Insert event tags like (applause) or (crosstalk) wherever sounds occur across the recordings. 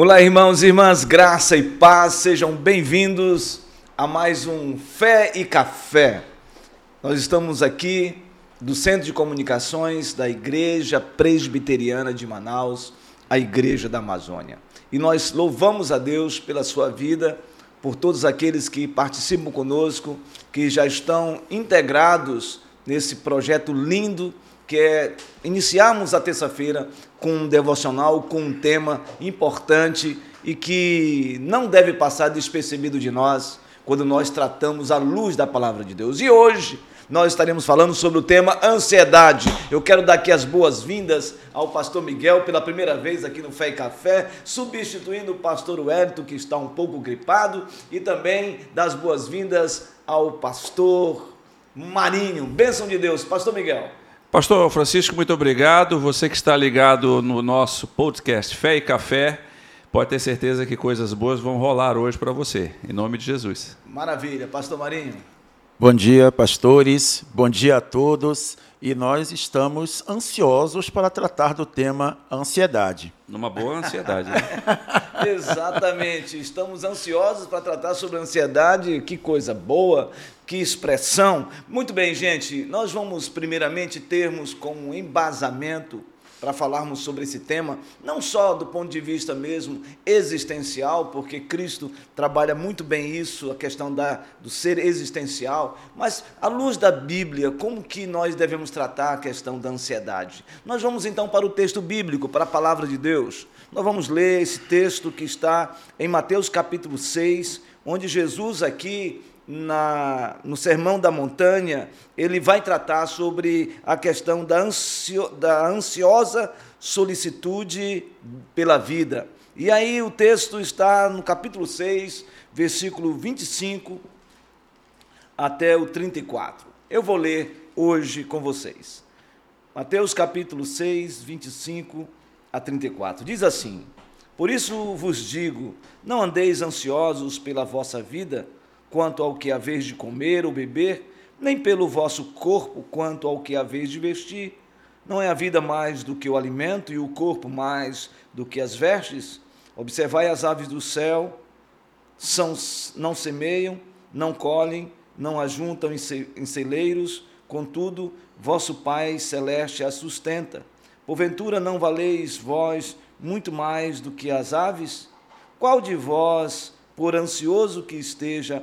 Olá, irmãos e irmãs, graça e paz, sejam bem-vindos a mais um Fé e Café. Nós estamos aqui do Centro de Comunicações da Igreja Presbiteriana de Manaus, a Igreja da Amazônia. E nós louvamos a Deus pela sua vida, por todos aqueles que participam conosco, que já estão integrados nesse projeto lindo que é iniciarmos a terça-feira com um devocional, com um tema importante e que não deve passar despercebido de nós quando nós tratamos a luz da palavra de Deus. E hoje nós estaremos falando sobre o tema ansiedade. Eu quero dar aqui as boas-vindas ao pastor Miguel pela primeira vez aqui no Fé e Café, substituindo o pastor Wellington, que está um pouco gripado, e também das boas-vindas ao pastor Marinho. Bênção de Deus, pastor Miguel. Pastor Francisco, muito obrigado. Você que está ligado no nosso podcast Fé e Café, pode ter certeza que coisas boas vão rolar hoje para você, em nome de Jesus. Maravilha. Pastor Marinho. Bom dia, pastores. Bom dia a todos. E nós estamos ansiosos para tratar do tema ansiedade. Numa boa ansiedade. Né? (laughs) Exatamente. Estamos ansiosos para tratar sobre ansiedade. Que coisa boa, que expressão. Muito bem, gente. Nós vamos primeiramente termos como embasamento para falarmos sobre esse tema, não só do ponto de vista mesmo existencial, porque Cristo trabalha muito bem isso, a questão da, do ser existencial, mas à luz da Bíblia, como que nós devemos tratar a questão da ansiedade? Nós vamos então para o texto bíblico, para a palavra de Deus. Nós vamos ler esse texto que está em Mateus capítulo 6, onde Jesus aqui na, no Sermão da Montanha, ele vai tratar sobre a questão da, ansio, da ansiosa solicitude pela vida. E aí o texto está no capítulo 6, versículo 25 até o 34. Eu vou ler hoje com vocês. Mateus capítulo 6, 25 a 34. Diz assim: Por isso vos digo, não andeis ansiosos pela vossa vida, quanto ao que haveis de comer ou beber, nem pelo vosso corpo quanto ao que haveis de vestir. Não é a vida mais do que o alimento e o corpo mais do que as vestes? Observai as aves do céu, são, não semeiam, não colhem, não ajuntam em celeiros, contudo, vosso Pai celeste as sustenta. Porventura não valeis vós muito mais do que as aves? Qual de vós, por ansioso que esteja,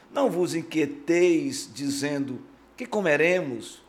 não vos inquieteis dizendo: que comeremos,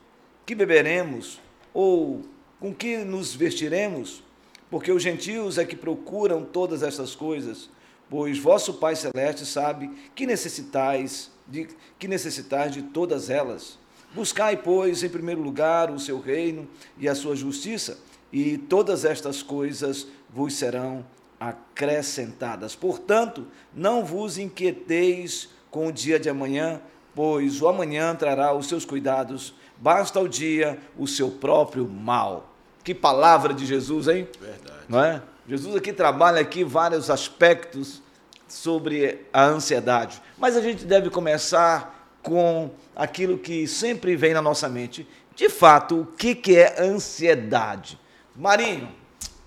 que beberemos, ou com que nos vestiremos? Porque os gentios é que procuram todas essas coisas, pois vosso Pai celeste sabe que necessitais de que necessitais de todas elas. Buscai, pois, em primeiro lugar o seu reino e a sua justiça, e todas estas coisas vos serão acrescentadas. Portanto, não vos inquieteis com o dia de amanhã, pois o amanhã trará os seus cuidados, basta ao dia o seu próprio mal. Que palavra de Jesus, hein? Verdade. Não é? Jesus aqui trabalha aqui vários aspectos sobre a ansiedade, mas a gente deve começar com aquilo que sempre vem na nossa mente. De fato, o que, que é ansiedade? Marinho.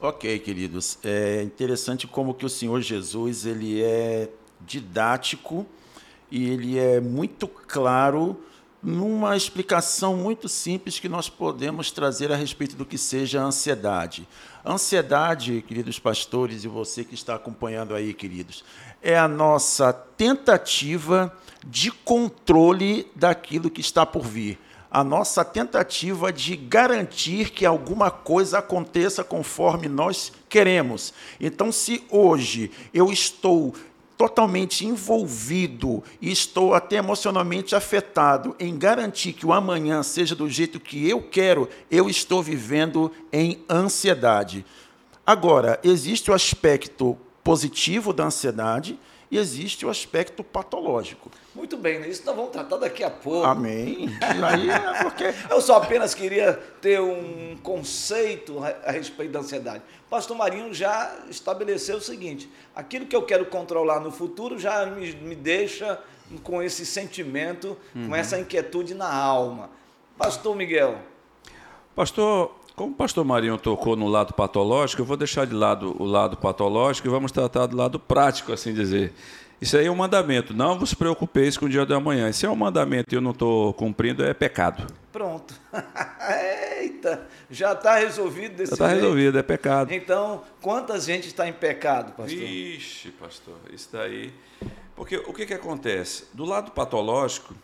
Ok, queridos. É interessante como que o Senhor Jesus ele é didático e ele é muito claro numa explicação muito simples que nós podemos trazer a respeito do que seja a ansiedade. ansiedade, queridos pastores e você que está acompanhando aí, queridos, é a nossa tentativa de controle daquilo que está por vir. A nossa tentativa de garantir que alguma coisa aconteça conforme nós queremos. Então, se hoje eu estou totalmente envolvido e estou até emocionalmente afetado em garantir que o amanhã seja do jeito que eu quero, eu estou vivendo em ansiedade. Agora, existe o aspecto positivo da ansiedade e existe o aspecto patológico. Muito bem, né? isso nós vamos tratar daqui a pouco. Amém. E aí é porque... (laughs) Eu só apenas queria ter um conceito a respeito da ansiedade. O pastor Marinho já estabeleceu o seguinte: aquilo que eu quero controlar no futuro já me, me deixa com esse sentimento, uhum. com essa inquietude na alma. Pastor Miguel. Pastor, como o pastor Marinho tocou no lado patológico, eu vou deixar de lado o lado patológico e vamos tratar do lado prático, assim dizer. Isso aí é um mandamento. Não vos preocupeis com o dia de amanhã. Se é um mandamento e eu não estou cumprindo, é pecado. Pronto. (laughs) Eita, já está resolvido desse Já está resolvido, é pecado. Então, quanta gente está em pecado, pastor? Vixe, pastor, isso daí. Porque o que, que acontece? Do lado patológico,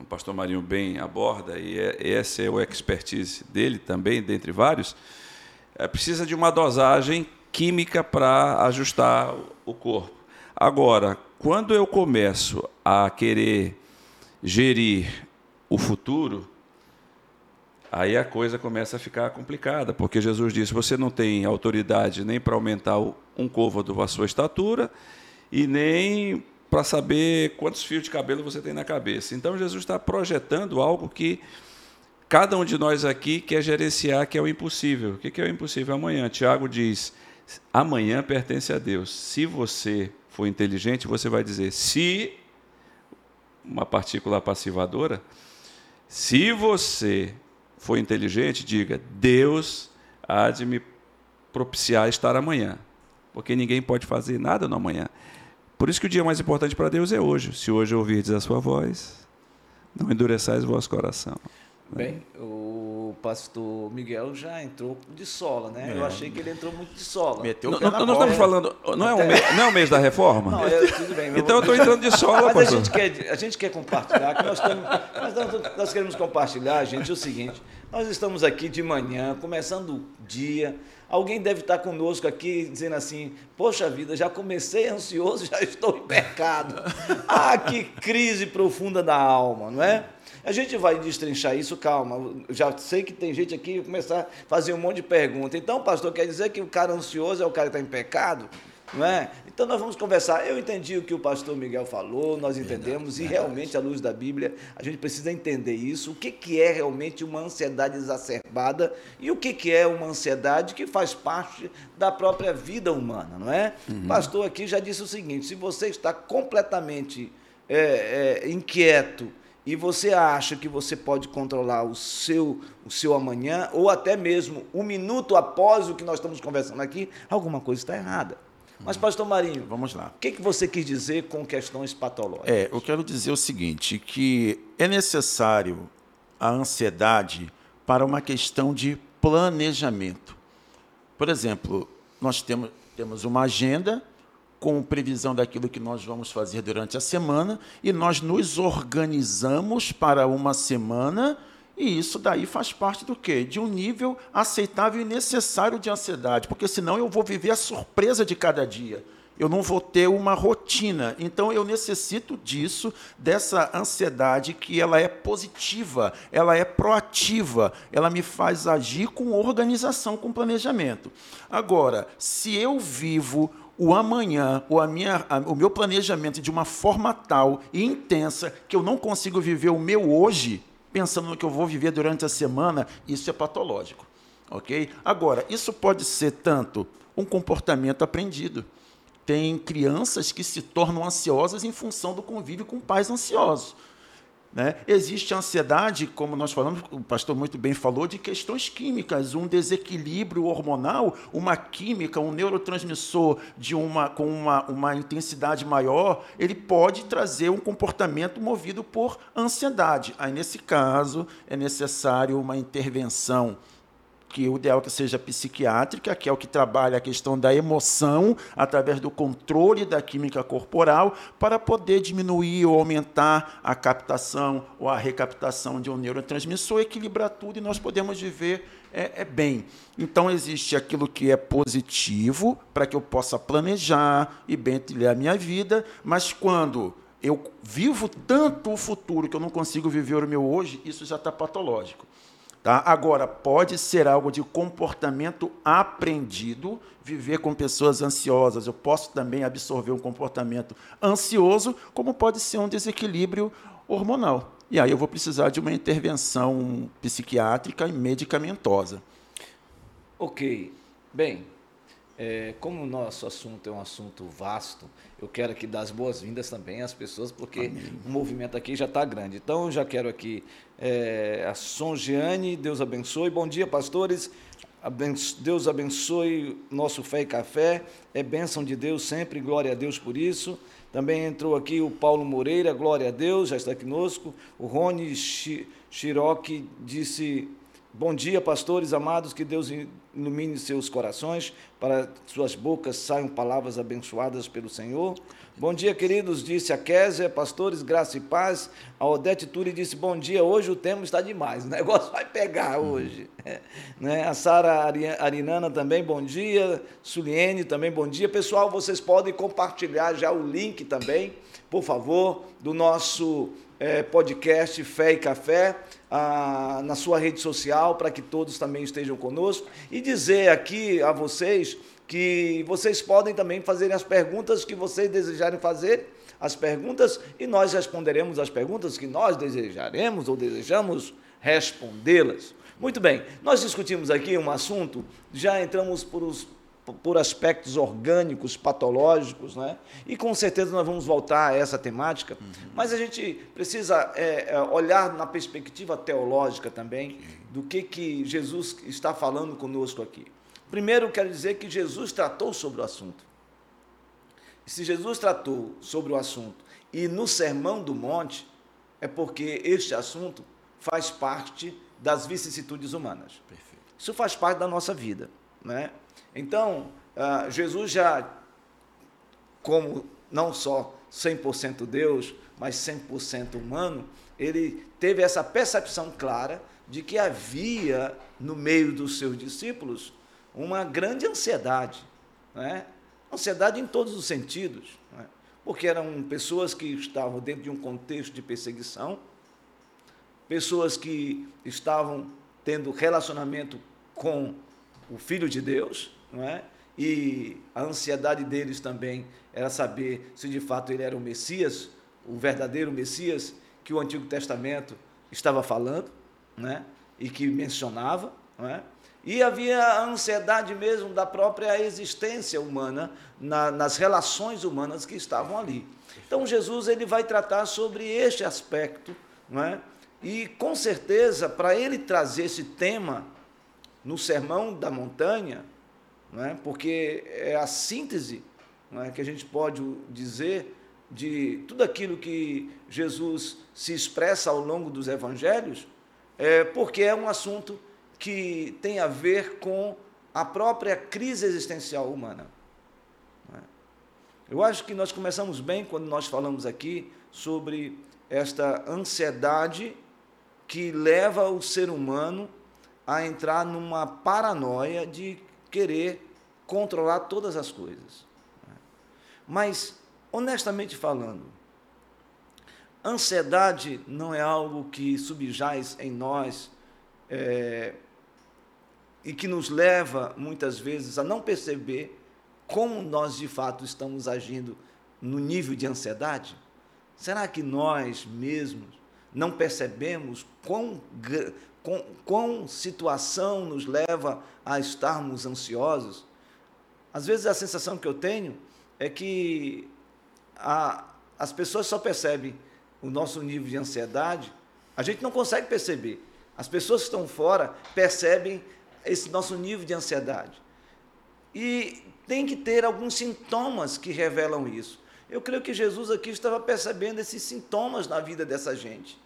o pastor Marinho bem aborda, e é, essa é o expertise dele também, dentre vários, é, precisa de uma dosagem química para ajustar o corpo. Agora, quando eu começo a querer gerir o futuro, aí a coisa começa a ficar complicada, porque Jesus disse: você não tem autoridade nem para aumentar um côvado da sua estatura e nem para saber quantos fios de cabelo você tem na cabeça. Então Jesus está projetando algo que cada um de nós aqui quer gerenciar, que é o impossível. O que é o impossível amanhã? Tiago diz: amanhã pertence a Deus. Se você for inteligente, você vai dizer: se uma partícula passivadora, se você for inteligente, diga: Deus há de me propiciar estar amanhã, porque ninguém pode fazer nada no amanhã. Por isso que o dia mais importante para Deus é hoje. Se hoje ouvirdes a sua voz, não endureçais o vosso coração. Bem, o pastor Miguel já entrou de sola, né? É. Eu achei que ele entrou muito de sola. Meteu o não, nós estamos falando, não é, um mês, não é um mês da reforma? Não, é, tudo bem. então eu estou entrando de sola, Mas pastor. a gente, quer, a gente quer compartilhar, que nós, estamos, nós, nós queremos compartilhar, gente, é o seguinte, nós estamos aqui de manhã, começando o dia, Alguém deve estar conosco aqui dizendo assim: Poxa vida, já comecei ansioso, (laughs) já estou em pecado. (laughs) Ah, que crise profunda da alma, não é? A gente vai destrinchar isso, calma. Já sei que tem gente aqui que começar a fazer um monte de perguntas. Então, pastor, quer dizer que o cara ansioso é o cara que está em pecado? Não é? Então nós vamos conversar. Eu entendi o que o pastor Miguel falou, nós entendemos, verdade, e realmente, à luz da Bíblia, a gente precisa entender isso. O que, que é realmente uma ansiedade exacerbada e o que, que é uma ansiedade que faz parte da própria vida humana, não é? Uhum. O pastor aqui já disse o seguinte: se você está completamente é, é, inquieto e você acha que você pode controlar o seu, o seu amanhã, ou até mesmo um minuto após o que nós estamos conversando aqui, alguma coisa está errada. Mas, pastor Marinho, vamos lá. O que, que você quis dizer com questões patológicas? É, eu quero dizer o seguinte, que é necessário a ansiedade para uma questão de planejamento. Por exemplo, nós temos, temos uma agenda com previsão daquilo que nós vamos fazer durante a semana e nós nos organizamos para uma semana e isso daí faz parte do quê? De um nível aceitável e necessário de ansiedade, porque senão eu vou viver a surpresa de cada dia. Eu não vou ter uma rotina. Então eu necessito disso, dessa ansiedade que ela é positiva, ela é proativa, ela me faz agir com organização, com planejamento. Agora, se eu vivo o amanhã, a minha, o meu planejamento de uma forma tal e intensa que eu não consigo viver o meu hoje, pensando no que eu vou viver durante a semana, isso é patológico. Ok? Agora, isso pode ser tanto um comportamento aprendido. Tem crianças que se tornam ansiosas em função do convívio com pais ansiosos. Né? Existe ansiedade, como nós falamos, o pastor muito bem falou, de questões químicas, um desequilíbrio hormonal, uma química, um neurotransmissor de uma, com uma, uma intensidade maior, ele pode trazer um comportamento movido por ansiedade. Aí, nesse caso, é necessário uma intervenção que o ideal é que seja psiquiátrica, que é o que trabalha a questão da emoção através do controle da química corporal para poder diminuir ou aumentar a captação ou a recaptação de um neurotransmissor, equilibrar tudo e nós podemos viver é, é bem. Então existe aquilo que é positivo para que eu possa planejar e bem trilhar a minha vida, mas quando eu vivo tanto o futuro que eu não consigo viver o meu hoje, isso já está patológico. Tá? Agora, pode ser algo de comportamento aprendido, viver com pessoas ansiosas. Eu posso também absorver um comportamento ansioso, como pode ser um desequilíbrio hormonal. E aí eu vou precisar de uma intervenção psiquiátrica e medicamentosa. Ok. Bem, é, como o nosso assunto é um assunto vasto, eu quero aqui dar as boas-vindas também às pessoas, porque Amém. o movimento aqui já está grande. Então, eu já quero aqui é, a Songiane, Deus abençoe. Bom dia, pastores. Deus abençoe nosso Fé e Café. É bênção de Deus sempre, glória a Deus por isso. Também entrou aqui o Paulo Moreira, glória a Deus, já está conosco. O Rony Chiroque disse: Bom dia, pastores amados, que Deus ilumine seus corações, para suas bocas saiam palavras abençoadas pelo Senhor. Bom dia, queridos, disse a Kézia, pastores, graça e paz. A Odete Turi disse, bom dia, hoje o tema está demais, o negócio vai pegar hoje. É, (laughs) né? A Sara Arinana também, bom dia. Suliene também, bom dia. Pessoal, vocês podem compartilhar já o link também, por favor, do nosso é, podcast Fé e Café ah, na sua rede social para que todos também estejam conosco e dizer aqui a vocês que vocês podem também fazer as perguntas que vocês desejarem fazer, as perguntas, e nós responderemos as perguntas que nós desejaremos ou desejamos respondê-las. Muito bem, nós discutimos aqui um assunto, já entramos por os por aspectos orgânicos, patológicos, né? e com certeza nós vamos voltar a essa temática, uhum. mas a gente precisa é, é, olhar na perspectiva teológica também do que, que Jesus está falando conosco aqui. Primeiro, quero dizer que Jesus tratou sobre o assunto. Se Jesus tratou sobre o assunto e no Sermão do Monte, é porque este assunto faz parte das vicissitudes humanas. Perfeito. Isso faz parte da nossa vida. Né? Então, uh, Jesus já, como não só 100% Deus, mas 100% humano, ele teve essa percepção clara de que havia no meio dos seus discípulos uma grande ansiedade, né? ansiedade em todos os sentidos, né? porque eram pessoas que estavam dentro de um contexto de perseguição, pessoas que estavam tendo relacionamento com o Filho de Deus, não é? E a ansiedade deles também era saber se de fato ele era o Messias, o verdadeiro Messias que o Antigo Testamento estava falando, né? E que mencionava, não é? E havia a ansiedade mesmo da própria existência humana, na, nas relações humanas que estavam ali. Então Jesus ele vai tratar sobre este aspecto, não é? E com certeza, para ele trazer esse tema no Sermão da Montanha, não é? porque é a síntese não é? que a gente pode dizer de tudo aquilo que Jesus se expressa ao longo dos evangelhos, é porque é um assunto que tem a ver com a própria crise existencial humana. É? Eu acho que nós começamos bem quando nós falamos aqui sobre esta ansiedade que leva o ser humano a entrar numa paranoia de querer controlar todas as coisas. Mas, honestamente falando, ansiedade não é algo que subjaz em nós é, e que nos leva, muitas vezes, a não perceber como nós de fato estamos agindo no nível de ansiedade? Será que nós mesmos não percebemos quão, quão, quão situação nos leva a estarmos ansiosos? Às vezes a sensação que eu tenho é que a, as pessoas só percebem o nosso nível de ansiedade, a gente não consegue perceber. As pessoas que estão fora percebem esse nosso nível de ansiedade. E tem que ter alguns sintomas que revelam isso. Eu creio que Jesus aqui estava percebendo esses sintomas na vida dessa gente.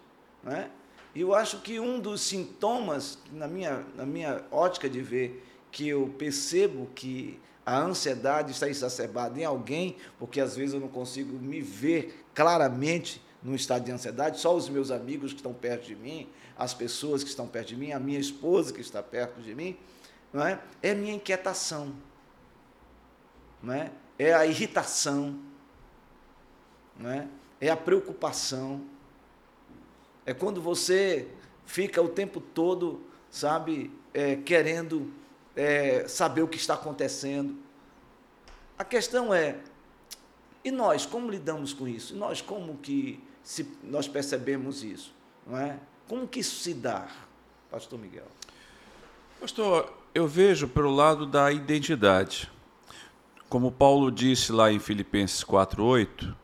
Né? E eu acho que um dos sintomas, na minha, na minha ótica de ver, que eu percebo que a ansiedade está exacerbada em alguém, porque às vezes eu não consigo me ver claramente num estado de ansiedade, só os meus amigos que estão perto de mim, as pessoas que estão perto de mim, a minha esposa que está perto de mim, não é? É a minha inquietação, não é? É a irritação, não é? É a preocupação, é quando você fica o tempo todo sabe, é, querendo é, saber o que está acontecendo. A questão é, e nós, como lidamos com isso? E nós, como que se nós percebemos isso? Não é? Como que isso se dá, pastor Miguel? Pastor, eu vejo pelo lado da identidade. Como Paulo disse lá em Filipenses 4:8,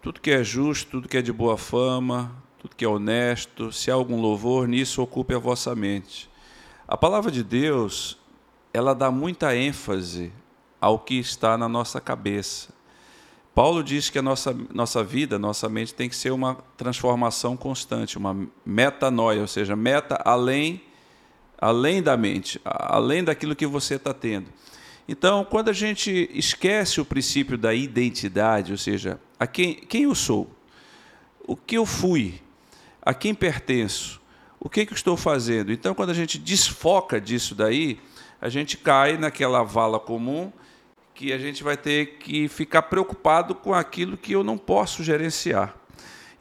tudo que é justo, tudo que é de boa fama, tudo que é honesto, se há algum louvor, nisso ocupe a vossa mente. A palavra de Deus, ela dá muita ênfase ao que está na nossa cabeça. Paulo diz que a nossa, nossa vida, nossa mente tem que ser uma transformação constante, uma metanoia, ou seja, meta além, além da mente, além daquilo que você está tendo. Então, quando a gente esquece o princípio da identidade, ou seja, a quem, quem eu sou, o que eu fui, a quem pertenço, o que, que eu estou fazendo. Então, quando a gente desfoca disso daí, a gente cai naquela vala comum que a gente vai ter que ficar preocupado com aquilo que eu não posso gerenciar.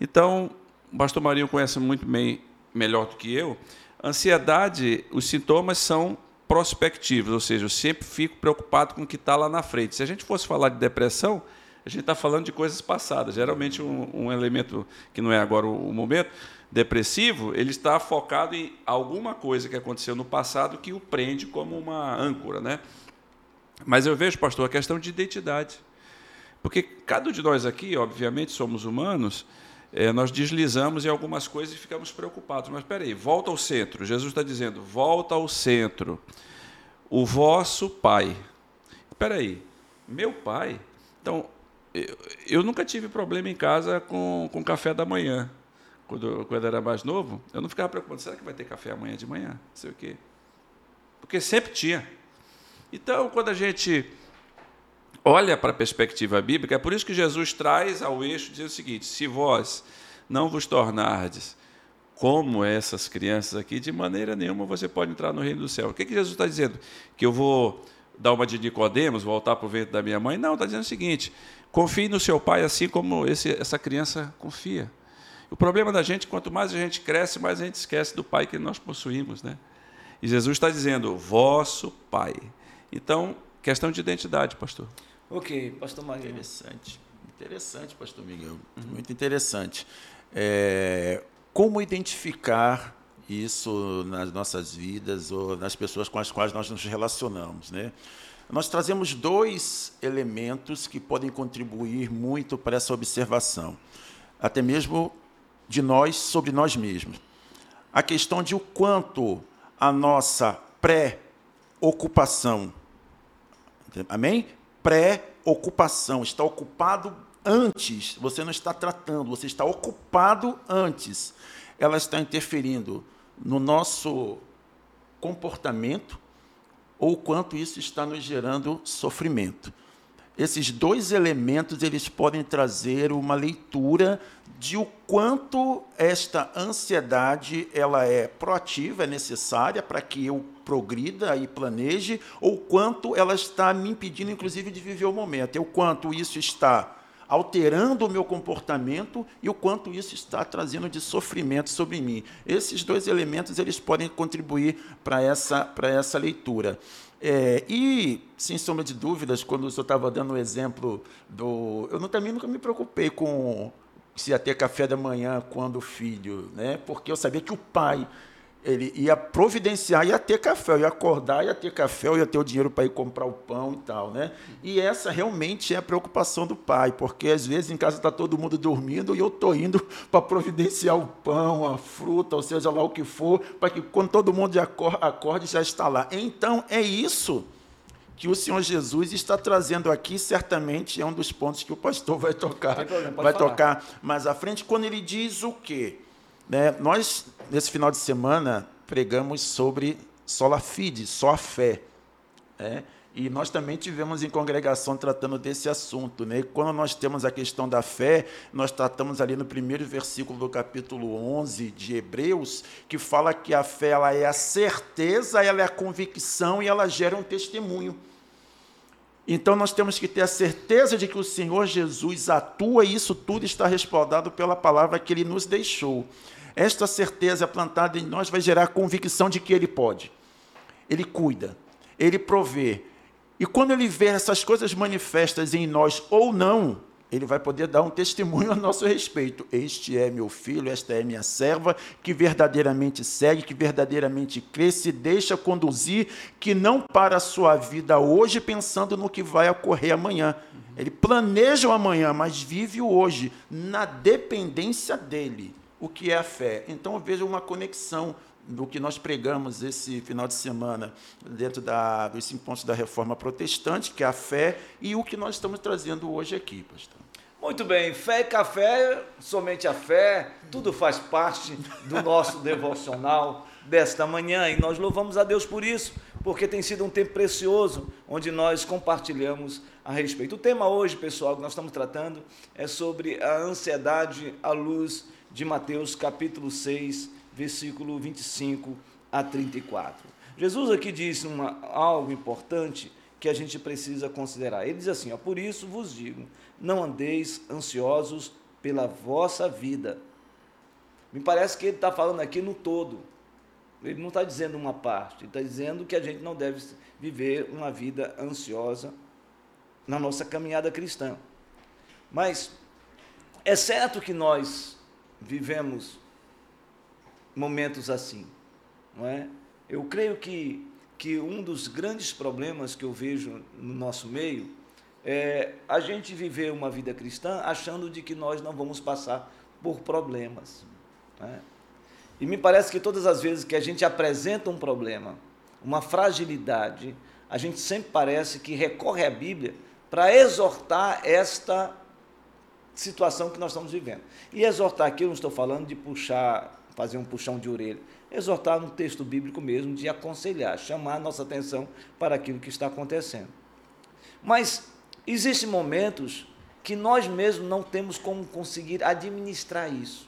Então, o pastor Marinho conhece muito bem, melhor do que eu, ansiedade, os sintomas são prospectivos, ou seja, eu sempre fico preocupado com o que está lá na frente. Se a gente fosse falar de depressão, a gente está falando de coisas passadas. Geralmente, um, um, elemento que não é agora o, o momento, depressivo, ele está focado em alguma coisa que aconteceu no passado que o prende como uma âncora. Né? Mas eu vejo, pastor, a questão de identidade. Porque cada um de nós aqui, obviamente, somos humanos, é, nós deslizamos em algumas coisas e ficamos preocupados. Mas espera aí, volta ao centro. Jesus está dizendo, volta ao centro. O vosso Pai. Espera aí, meu Pai? Então, eu, nunca tive problema em casa com, com café da manhã. Quando, quando era mais novo, eu não ficava preocupado, será que vai ter café amanhã de manhã? Não sei o quê. Porque sempre tinha. Então, quando a gente olha para a perspectiva bíblica, é por isso que Jesus traz ao eixo dizer o seguinte: se vós não vos tornardes como essas crianças aqui, de maneira nenhuma você pode entrar no reino do céu. O que, que Jesus está dizendo? Que eu vou dar uma de Nicodemos, voltar para o ventre da minha mãe? Não, está dizendo o seguinte: confie no seu pai assim como esse, essa criança confia. O problema da gente, quanto mais a gente cresce, mais a gente esquece do pai que nós possuímos, né? E Jesus está dizendo, vosso pai. Então, questão de identidade, pastor. Ok, pastor Maria. Interessante. Interessante, pastor Miguel. Uhum. Muito interessante. É, como identificar isso nas nossas vidas ou nas pessoas com as quais nós nos relacionamos, né? Nós trazemos dois elementos que podem contribuir muito para essa observação, até mesmo de nós sobre nós mesmos. A questão de o quanto a nossa pré-ocupação, amém? pré-ocupação, está ocupado antes, você não está tratando, você está ocupado antes. Ela está interferindo no nosso comportamento ou quanto isso está nos gerando sofrimento. Esses dois elementos eles podem trazer uma leitura de o quanto esta ansiedade ela é proativa, é necessária para que eu progrida e planeje, ou quanto ela está me impedindo, inclusive, de viver o momento, e o quanto isso está alterando o meu comportamento e o quanto isso está trazendo de sofrimento sobre mim. Esses dois elementos eles podem contribuir para essa, para essa leitura. É, e, sem sombra de dúvidas, quando o senhor estava dando o exemplo do. Eu não, também nunca me preocupei com se ia ter café da manhã quando o filho, né? Porque eu sabia que o pai ele ia providenciar, ia ter café, ia acordar, ia ter café, ia ter o dinheiro para ir comprar o pão e tal, né? E essa realmente é a preocupação do pai, porque às vezes em casa está todo mundo dormindo e eu estou indo (laughs) para providenciar o pão, a fruta, ou seja lá o que for, para que quando todo mundo acorde já está lá. Então é isso que o Senhor Jesus está trazendo aqui, certamente é um dos pontos que o pastor vai tocar, problema, vai falar. tocar mais à frente, quando ele diz o quê? Né, nós, nesse final de semana, pregamos sobre sola fide, só a fé. Né? E nós também tivemos em congregação tratando desse assunto. Né? quando nós temos a questão da fé, nós tratamos ali no primeiro versículo do capítulo 11 de Hebreus, que fala que a fé ela é a certeza, ela é a convicção e ela gera um testemunho. Então nós temos que ter a certeza de que o Senhor Jesus atua e isso tudo está respaldado pela palavra que ele nos deixou. Esta certeza plantada em nós vai gerar a convicção de que Ele pode. Ele cuida, Ele provê. E quando Ele vê essas coisas manifestas em nós ou não, ele vai poder dar um testemunho a nosso respeito. Este é meu filho, esta é minha serva, que verdadeiramente segue, que verdadeiramente crê, se deixa conduzir, que não para a sua vida hoje pensando no que vai ocorrer amanhã. Ele planeja o amanhã, mas vive o hoje, na dependência dele. O que é a fé? Então eu vejo uma conexão do que nós pregamos esse final de semana dentro da, dos cinco pontos da reforma protestante, que é a fé, e o que nós estamos trazendo hoje aqui, pastor. Muito bem, fé e café, somente a fé, tudo faz parte do nosso (laughs) devocional desta manhã e nós louvamos a Deus por isso, porque tem sido um tempo precioso onde nós compartilhamos a respeito. O tema hoje, pessoal, que nós estamos tratando é sobre a ansiedade à luz de Mateus capítulo 6, versículo 25 a 34. Jesus aqui diz uma, algo importante que a gente precisa considerar. Ele diz assim: ó, Por isso vos digo, não andeis ansiosos pela vossa vida. Me parece que ele está falando aqui no todo. Ele não está dizendo uma parte, ele está dizendo que a gente não deve viver uma vida ansiosa na nossa caminhada cristã. Mas é certo que nós vivemos momentos assim, não é? Eu creio que que um dos grandes problemas que eu vejo no nosso meio é a gente viver uma vida cristã achando de que nós não vamos passar por problemas. Né? E me parece que todas as vezes que a gente apresenta um problema, uma fragilidade, a gente sempre parece que recorre à Bíblia para exortar esta situação que nós estamos vivendo. E exortar aqui, eu não estou falando de puxar, fazer um puxão de orelha exortar no texto bíblico mesmo, de aconselhar, chamar a nossa atenção para aquilo que está acontecendo. Mas existem momentos que nós mesmos não temos como conseguir administrar isso.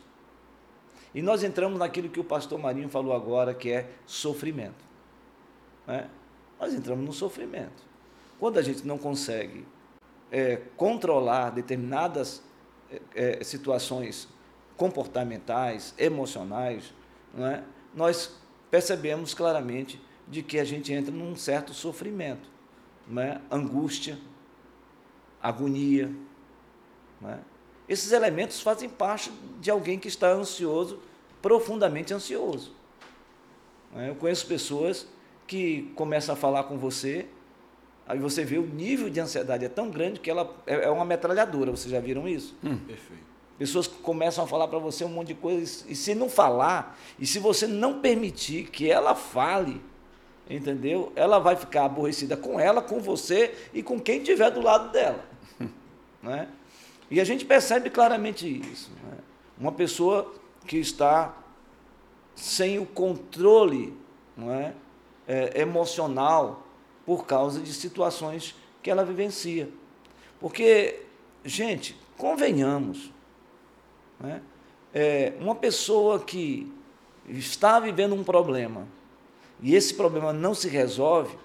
E nós entramos naquilo que o pastor Marinho falou agora, que é sofrimento. Né? Nós entramos no sofrimento. Quando a gente não consegue é, controlar determinadas é, é situações comportamentais, emocionais, é? nós percebemos claramente de que a gente entra num certo sofrimento, né? angústia, agonia. Né? Esses elementos fazem parte de alguém que está ansioso, profundamente ansioso. Né? Eu conheço pessoas que começam a falar com você, aí você vê o nível de ansiedade é tão grande que ela é, é uma metralhadora. Vocês já viram isso? Hum, perfeito. Pessoas que começam a falar para você um monte de coisas, e se não falar, e se você não permitir que ela fale, entendeu? Ela vai ficar aborrecida com ela, com você e com quem estiver do lado dela. (laughs) né? E a gente percebe claramente isso. Né? Uma pessoa que está sem o controle não é? É, emocional por causa de situações que ela vivencia. Porque, gente, convenhamos, né? É, uma pessoa que está vivendo um problema e esse problema não se resolve,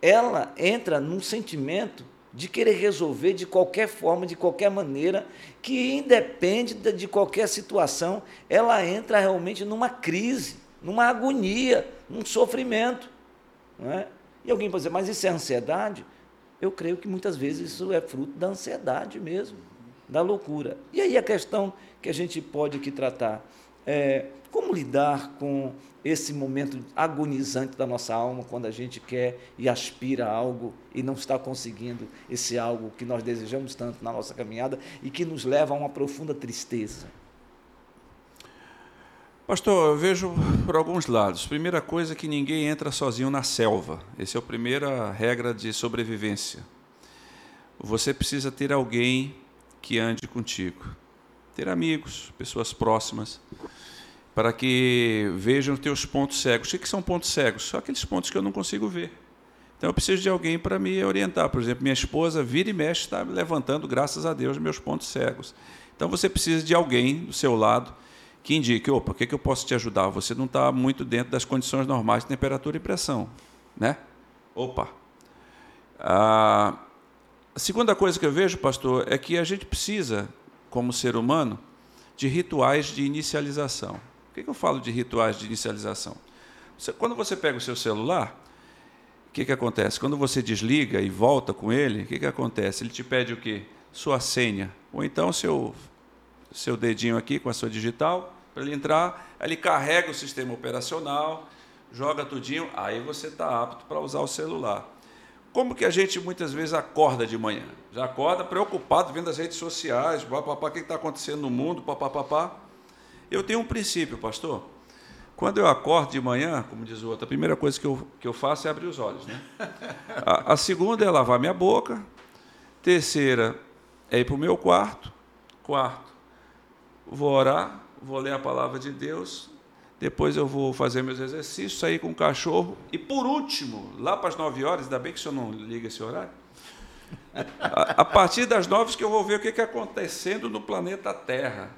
ela entra num sentimento de querer resolver de qualquer forma, de qualquer maneira, que independe de qualquer situação, ela entra realmente numa crise, numa agonia, num sofrimento. É? E alguém pode dizer, mas isso é ansiedade? Eu creio que muitas vezes isso é fruto da ansiedade mesmo da loucura. E aí a questão que a gente pode aqui tratar é como lidar com esse momento agonizante da nossa alma quando a gente quer e aspira a algo e não está conseguindo esse algo que nós desejamos tanto na nossa caminhada e que nos leva a uma profunda tristeza. Pastor, eu vejo por alguns lados. Primeira coisa é que ninguém entra sozinho na selva. Essa é a primeira regra de sobrevivência. Você precisa ter alguém que ande contigo. Ter amigos, pessoas próximas, para que vejam teus pontos cegos. O que são pontos cegos? São aqueles pontos que eu não consigo ver. Então eu preciso de alguém para me orientar. Por exemplo, minha esposa vira e mexe, está levantando, graças a Deus, meus pontos cegos. Então você precisa de alguém do seu lado que indique, opa, o que, que eu posso te ajudar? Você não está muito dentro das condições normais de temperatura e pressão. Né? Opa. Ah, a segunda coisa que eu vejo, pastor, é que a gente precisa, como ser humano, de rituais de inicialização. Por que, que eu falo de rituais de inicialização? Você, quando você pega o seu celular, o que, que acontece? Quando você desliga e volta com ele, o que, que acontece? Ele te pede o quê? Sua senha. Ou então seu, seu dedinho aqui com a sua digital, para ele entrar, ele carrega o sistema operacional, joga tudinho, aí você está apto para usar o celular. Como que a gente muitas vezes acorda de manhã? Já acorda preocupado vendo as redes sociais, papapá, o que está acontecendo no mundo, papapá. Eu tenho um princípio, pastor. Quando eu acordo de manhã, como diz o outro, a primeira coisa que eu, que eu faço é abrir os olhos. Né? (laughs) A, a segunda é lavar minha boca. Terceira é ir para o meu quarto. Quarto, vou orar, vou ler a palavra de Deus. Depois eu vou fazer meus exercícios, sair com o cachorro. E por último, lá para as nove horas, ainda bem que o senhor não liga esse horário. (laughs) A, a partir das nove que eu vou ver o que está acontecendo no planeta Terra.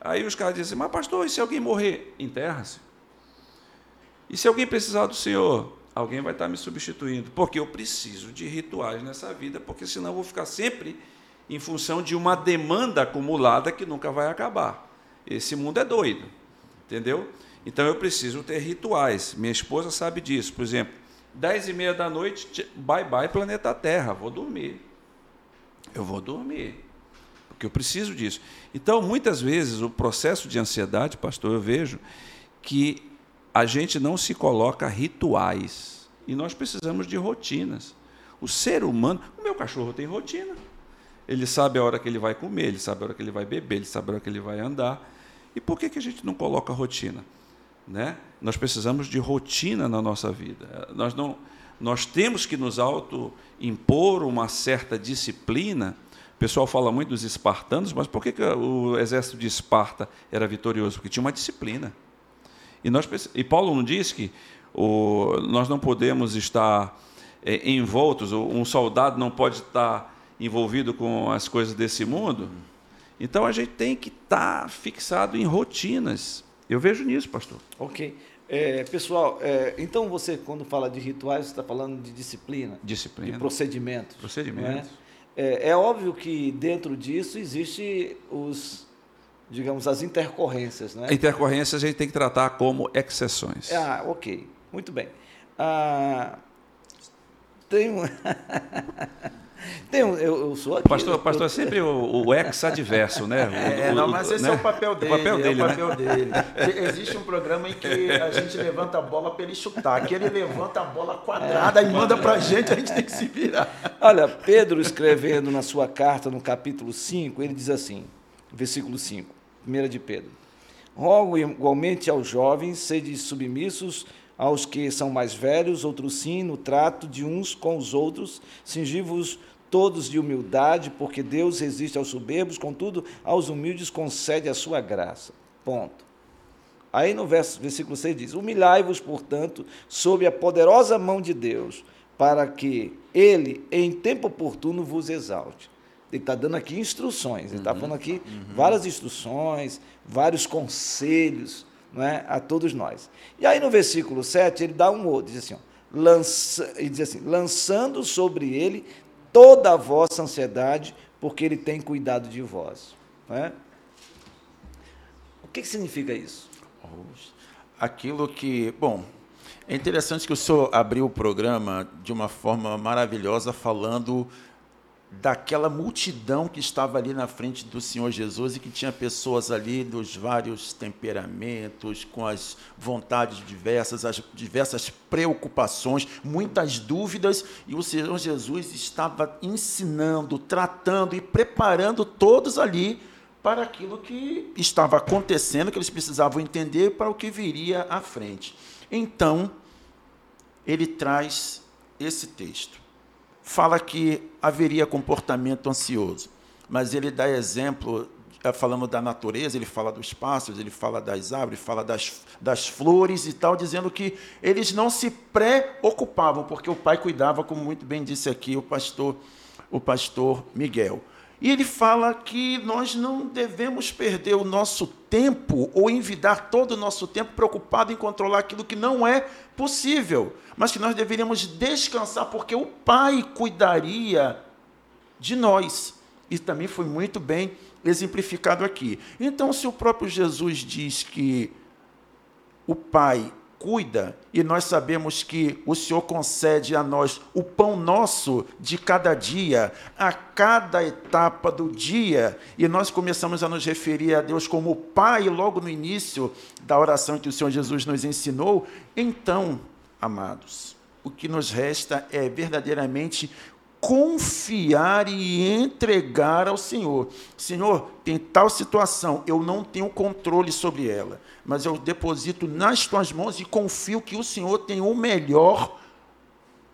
Aí os caras dizem, mas pastor, e se alguém morrer? Enterra-se. E se alguém precisar do Senhor, alguém vai estar me substituindo, porque eu preciso de rituais nessa vida, porque senão eu vou ficar sempre em função de uma demanda acumulada que nunca vai acabar. Esse mundo é doido, entendeu? Então eu preciso ter rituais. Minha esposa sabe disso. Por exemplo, dez e meia da noite, bye bye planeta Terra, vou dormir. Eu vou dormir, porque eu preciso disso. Então, muitas vezes, o processo de ansiedade, pastor, eu vejo que a gente não se coloca rituais. E nós precisamos de rotinas. O ser humano, o meu cachorro tem rotina. Ele sabe a hora que ele vai comer, ele sabe a hora que ele vai beber, ele sabe a hora que ele vai andar. E por que, que a gente não coloca rotina? Né? Nós precisamos de rotina na nossa vida. Nós, não, nós temos que nos auto-impor uma certa disciplina. O pessoal fala muito dos espartanos, mas por que, que o exército de Esparta era vitorioso? Porque tinha uma disciplina. E, nós, e Paulo não diz que o, nós não podemos estar é, envoltos, um soldado não pode estar envolvido com as coisas desse mundo. Então a gente tem que estar fixado em rotinas. Eu vejo nisso, pastor. Ok. É, pessoal, é, então você, quando fala de rituais, está falando de disciplina, disciplina. de procedimentos. Procedimentos. É? é? óbvio que dentro disso existe os digamos, as intercorrências. Né? Intercorrências a gente tem que tratar como exceções. Ah, ok. Muito bem. Ah, tem um. (laughs) Tem um, eu, eu sou aqui. Pastor, pastor é sempre o, o ex-adverso, né? (laughs) O, é, não, mas esse né? é o papel dele. O papel dele, é o papel né? dele. (laughs) Existe um programa em que a gente levanta a bola para ele chutar. Aqui ele levanta a bola quadrada é. e manda para a gente, a gente tem que se virar. Olha, Pedro escrevendo na sua carta, no capítulo 5, ele diz assim, versículo 5. 1 de Pedro. Rogo igualmente aos jovens, sede submissos aos que são mais velhos, outros sim, no trato de uns com os outros, singivos todos de humildade, porque Deus resiste aos soberbos, contudo, aos humildes concede a sua graça. Ponto. Aí no verso, versículo 6 diz: Humilhai-vos, portanto, sob a poderosa mão de Deus, para que ele, em tempo oportuno, vos exalte. Ele está dando aqui instruções, ele está uhum, falando aqui uhum. várias instruções, vários conselhos não é, a todos nós. E aí no versículo 7 ele dá um outro, diz assim, ó, lança, ele diz assim, lançando sobre ele toda a vossa ansiedade, porque ele tem cuidado de vós. Não é? O que, que significa isso? Aquilo que, bom, é interessante que o senhor abriu o programa de uma forma maravilhosa falando daquela multidão que estava ali na frente do Senhor Jesus e que tinha pessoas ali dos vários temperamentos, com as vontades diversas, as diversas preocupações, muitas dúvidas, e o Senhor Jesus estava ensinando, tratando e preparando todos ali para aquilo que estava acontecendo, que eles precisavam entender para o que viria à frente. Então, ele traz esse texto fala que haveria comportamento ansioso, mas ele dá exemplo, eh, falando da natureza, ele fala dos pássaros, ele fala das árvores, fala das, das flores e tal, dizendo que eles não se preocupavam, porque o pai cuidava, como muito bem disse aqui o pastor, o pastor Miguel. E ele fala que nós não devemos perder o nosso tempo ou envidar todo o nosso tempo preocupado em controlar aquilo que não é possível, mas que nós deveríamos descansar porque o Pai cuidaria de nós. E também foi muito bem exemplificado aqui. Então, se o próprio Jesus diz que o Pai cuida. E nós sabemos que o Senhor concede a nós o pão nosso de cada dia, a cada etapa do dia, e nós começamos a nos referir a Deus como Pai logo no início da oração que o Senhor Jesus nos ensinou, então, amados, o que nos resta é verdadeiramente confiar e entregar ao Senhor. Senhor, tem tal situação, eu não tenho controle sobre ela, mas eu deposito nas tuas mãos e confio que o Senhor tem o melhor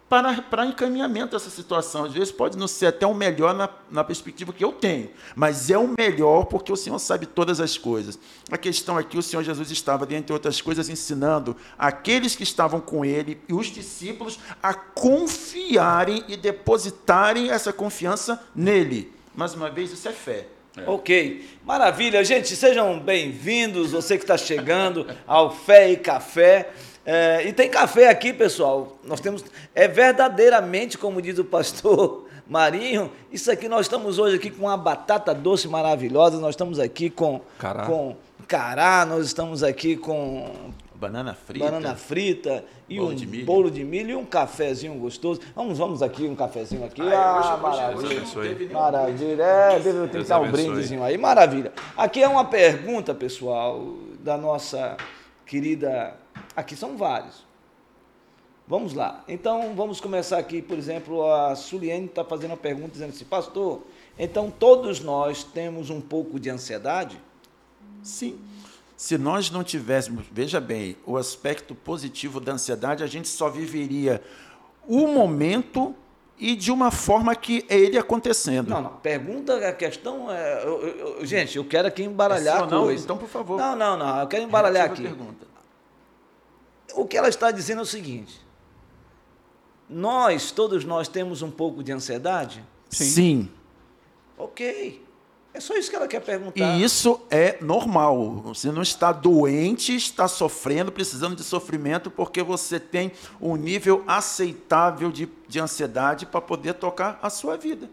para, para encaminhamento dessa situação. Às vezes pode não ser até o melhor na, na perspectiva que eu tenho, mas é o melhor porque o Senhor sabe todas as coisas. A questão aqui, o Senhor Jesus estava, dentre outras coisas, ensinando aqueles que estavam com ele e os discípulos a confiarem e depositarem essa confiança nele. Mais uma vez, isso é fé. É. Ok, maravilha, gente, sejam bem-vindos, você que está chegando ao Fé e Café. É, e tem café aqui, pessoal. Nós temos. É verdadeiramente, como diz o pastor (laughs) Marinho, isso aqui nós estamos hoje aqui com uma batata doce maravilhosa. Nós estamos aqui com. Cará. Com cará, nós estamos aqui com. Banana frita. Banana frita e bolo um de bolo de milho e um cafezinho gostoso. Vamos, vamos aqui, um cafezinho aqui. Ah, ah maravilha. Hoje maravilha. É, deve tentar um brindezinho aí. Maravilha. Aqui é uma pergunta, pessoal, da nossa querida Aqui são vários. Vamos lá. Então, vamos começar aqui, por exemplo, a Suliane está fazendo uma pergunta dizendo assim, pastor, então todos nós temos um pouco de ansiedade? Sim. Se nós não tivéssemos, veja bem, o aspecto positivo da ansiedade, a gente só viveria o momento e de uma forma que é ele acontecendo. Não, não. Pergunta, a questão é. Eu, eu, gente, eu quero aqui embaralhar é a coisa. Não, então, por favor. Não, não, não. Eu quero embaralhar aqui. Pergunta o que ela está dizendo é o seguinte: nós, todos nós, temos um pouco de ansiedade? Sim. Sim. Ok. É só isso que ela quer perguntar. E isso é normal. Você não está doente, está sofrendo, precisando de sofrimento, porque você tem um nível aceitável de, de ansiedade para poder tocar a sua vida.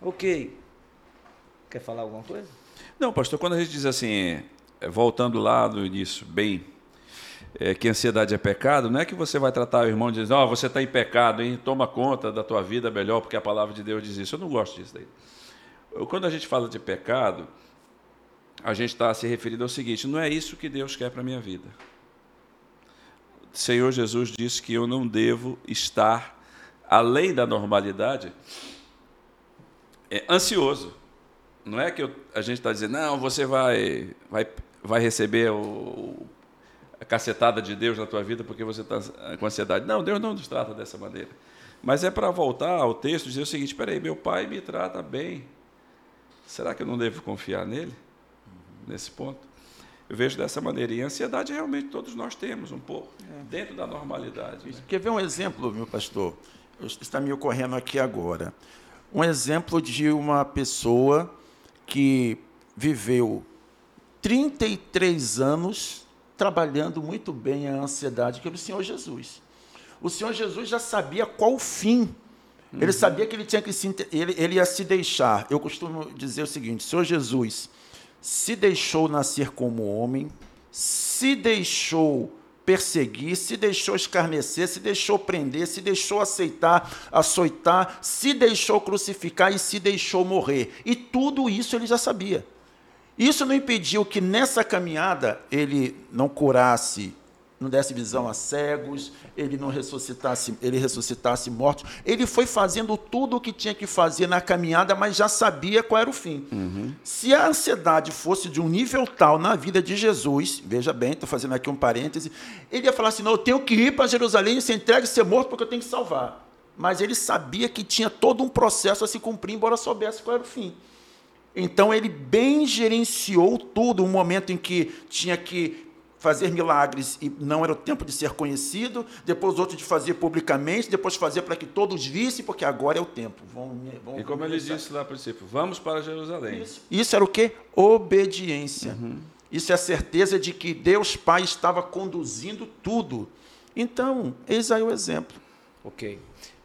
Ok. Quer falar alguma coisa? Não, pastor, quando a gente diz assim, é, voltando lá do início, bem é, que ansiedade é pecado, não é que você vai tratar o irmão dizendo, ó, oh, você está em pecado, hein? toma conta da tua vida melhor, porque a palavra de Deus diz isso. Eu não gosto disso daí. Quando a gente fala de pecado, a gente está se referindo ao seguinte: não é isso que Deus quer para a minha vida. O Senhor Jesus disse que eu não devo estar além da normalidade é, ansioso. Não é que eu, a gente está dizendo, não, você vai, vai, vai receber o, a cacetada de Deus na tua vida porque você está com ansiedade. Não, Deus não nos trata dessa maneira. Mas é para voltar ao texto e dizer o seguinte: espera aí, meu pai me trata bem. Será que eu não devo confiar nele? Nesse ponto? Eu vejo dessa maneira. E a ansiedade realmente todos nós temos um pouco, é. dentro da normalidade. Né? Quer ver um exemplo, meu pastor? Está me ocorrendo aqui agora. Um exemplo de uma pessoa que viveu 33 anos trabalhando muito bem a ansiedade, que era o Senhor Jesus. O Senhor Jesus já sabia qual o fim. Ele uhum. sabia que ele tinha que se, ele, ele ia se deixar. Eu costumo dizer o seguinte: Senhor Jesus se deixou nascer como homem, se deixou perseguir, se deixou escarnecer, se deixou prender, se deixou aceitar, açoitar, se deixou crucificar e se deixou morrer. E tudo isso ele já sabia. Isso não impediu que nessa caminhada ele não curasse, não desse visão a cegos, ele não ressuscitasse, ele ressuscitasse mortos. Ele foi fazendo tudo o que tinha que fazer na caminhada, mas já sabia qual era o fim. Uhum. Se a ansiedade fosse de um nível tal na vida de Jesus, veja bem, estou fazendo aqui um parêntese, ele ia falar assim: não, eu tenho que ir para Jerusalém e ser entregue e ser morto porque eu tenho que salvar. Mas ele sabia que tinha todo um processo a se cumprir, embora soubesse qual era o fim. Então ele bem gerenciou tudo, um momento em que tinha que fazer milagres e não era o tempo de ser conhecido, depois outro de fazer publicamente, depois fazer para que todos vissem, porque agora é o tempo. Vão, vão e como ele disse lá a princípio, vamos para Jerusalém. Isso, Isso era o que? Obediência. Uhum. Isso é a certeza de que Deus Pai estava conduzindo tudo. Então, eis aí o exemplo. Ok.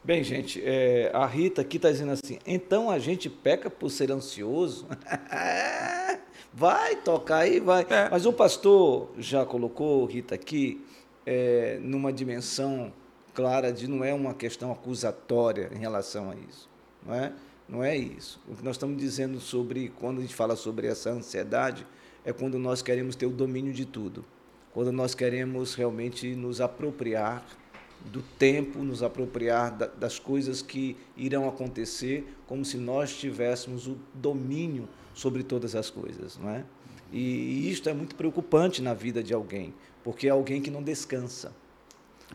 Bem, gente, é, a Rita aqui está dizendo assim: então a gente peca por ser ansioso? (laughs) (laughs) vai tocar aí, vai. É. Mas o pastor já colocou, Rita, aqui, é, numa dimensão clara de não é uma questão acusatória em relação a isso. Não é? Não é isso. O que nós estamos dizendo sobre, quando a gente fala sobre essa ansiedade, é quando nós queremos ter o domínio de tudo. Quando nós queremos realmente nos apropriar do tempo, nos apropriar da, das coisas que irão acontecer, como se nós tivéssemos o domínio sobre todas as coisas, não é? E, isto é muito preocupante na vida de alguém, porque é alguém que não descansa.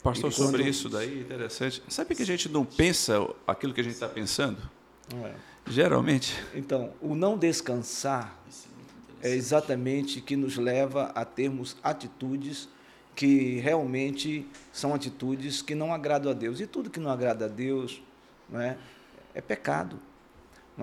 Pastor, sobre isso daí, interessante. Sabe que a gente não pensa aquilo que a gente está pensando? É. Geralmente. Então, o não descansar é, é exatamente que nos leva a termos atitudes que realmente são atitudes que não agradam a Deus. E tudo que não agrada a Deus não é, é pecado.